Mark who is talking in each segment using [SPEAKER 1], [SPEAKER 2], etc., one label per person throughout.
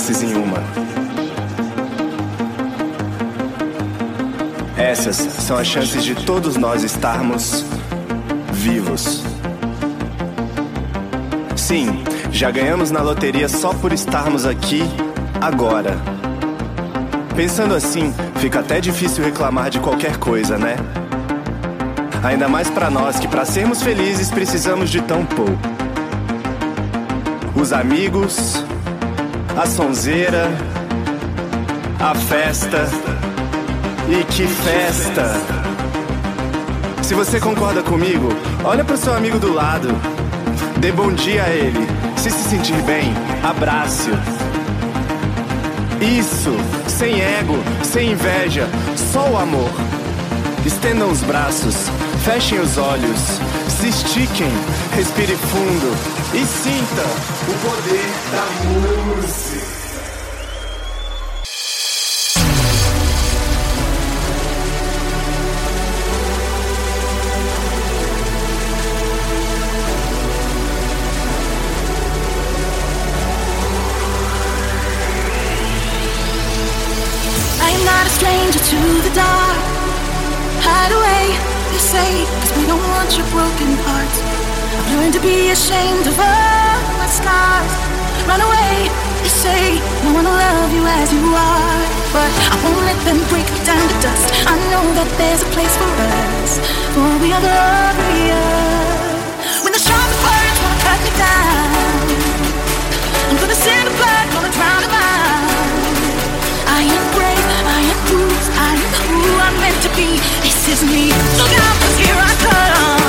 [SPEAKER 1] chances em uma. Essas são as chances de todos nós estarmos vivos. Sim, já ganhamos na loteria só por estarmos aqui agora. Pensando assim, fica até difícil reclamar de qualquer coisa, né? Ainda mais para nós que para sermos felizes precisamos de tão pouco. Os amigos, a sonzeira, a festa. E que festa! Se você concorda comigo, olha para o seu amigo do lado. Dê bom dia a ele. Se se sentir bem, abrace-o. Isso, sem ego, sem inveja, só o amor. Estendam os braços, fechem os olhos, se estiquem, respire fundo e sinta o poder da música.
[SPEAKER 2] Stranger to the dark. Hide away, they say, cause we don't want your broken parts. I've learned to be ashamed of all my scars. Run away, they say, no one will love you as you are. But I won't let them break me down to dust. I know that there's a place for us, for we are glorious. When the sharpest words wanna cut me down, I'm gonna send the blood, gonna drown them out. I'm meant to be. This is me. Look out, cause here I come.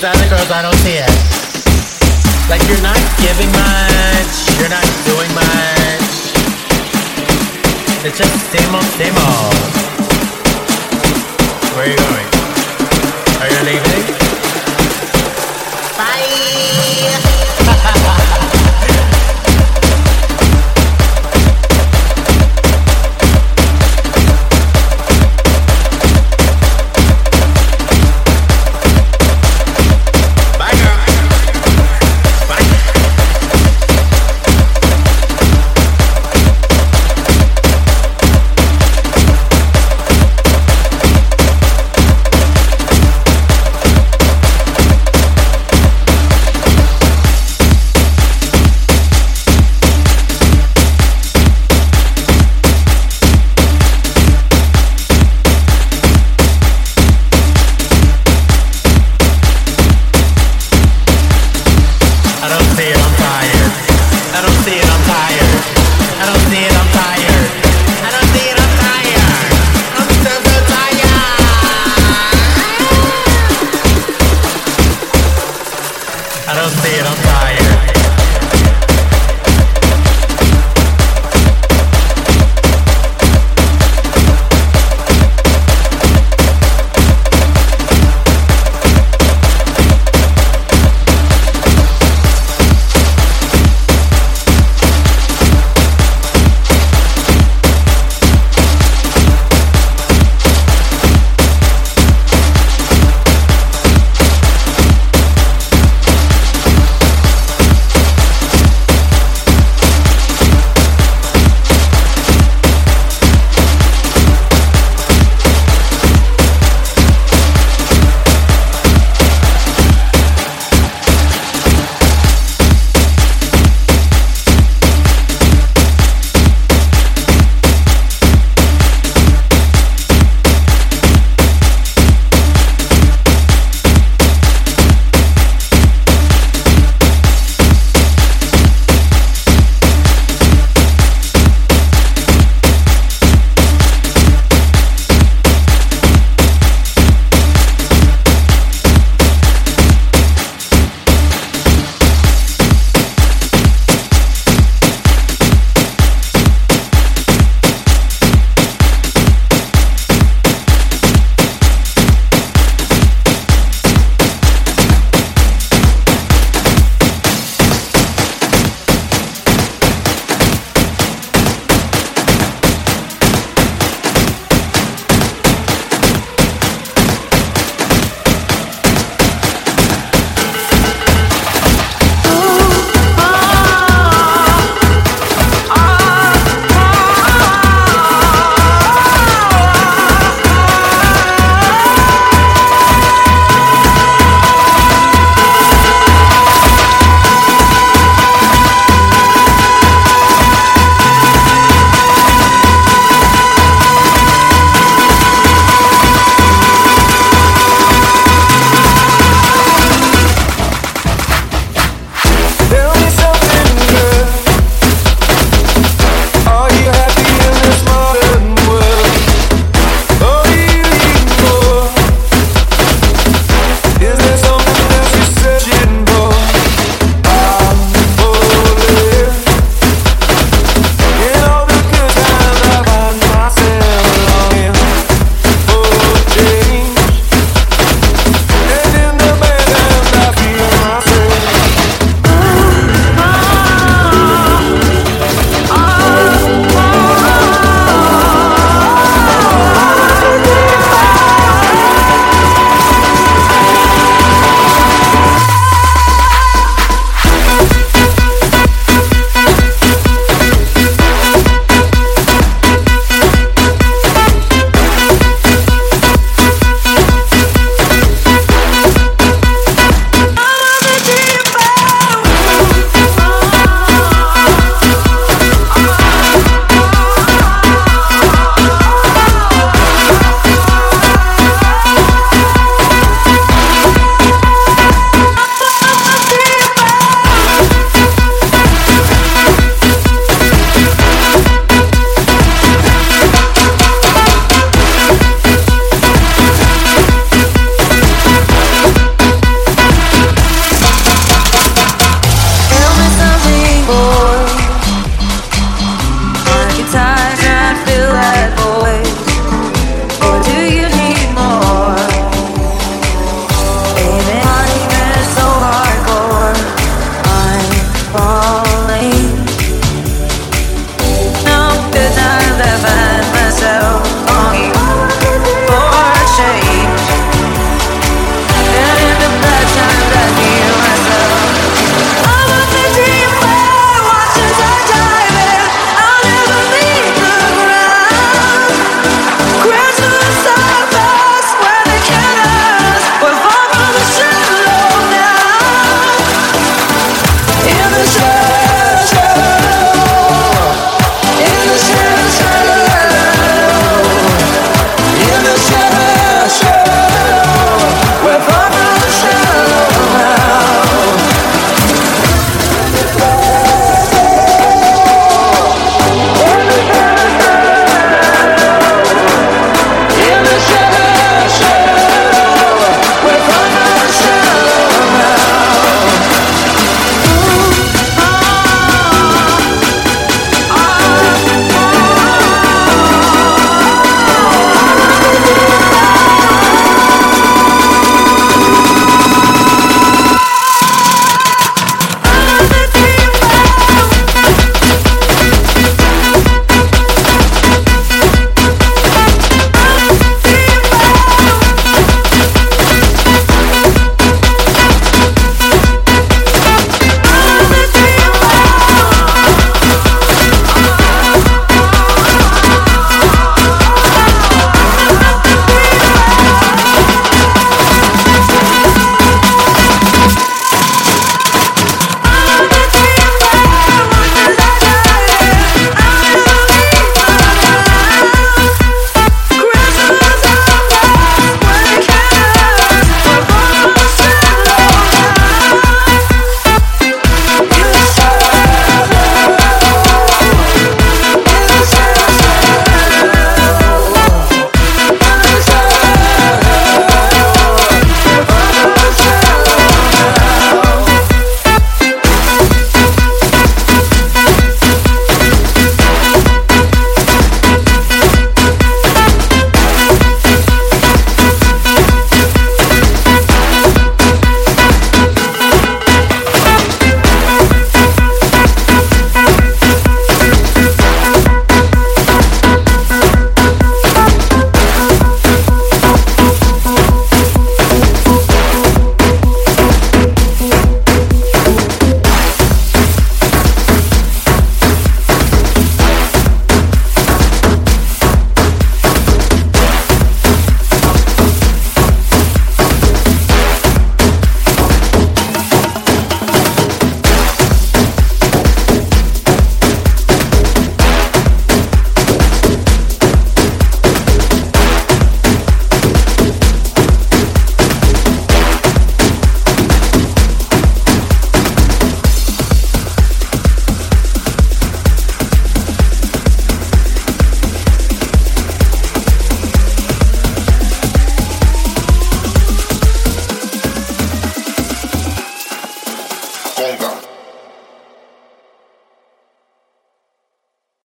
[SPEAKER 3] These other girls I don't see it. Like you're not giving much. You're not doing much. It's just same old, same old. Where are you going? Are you leaving?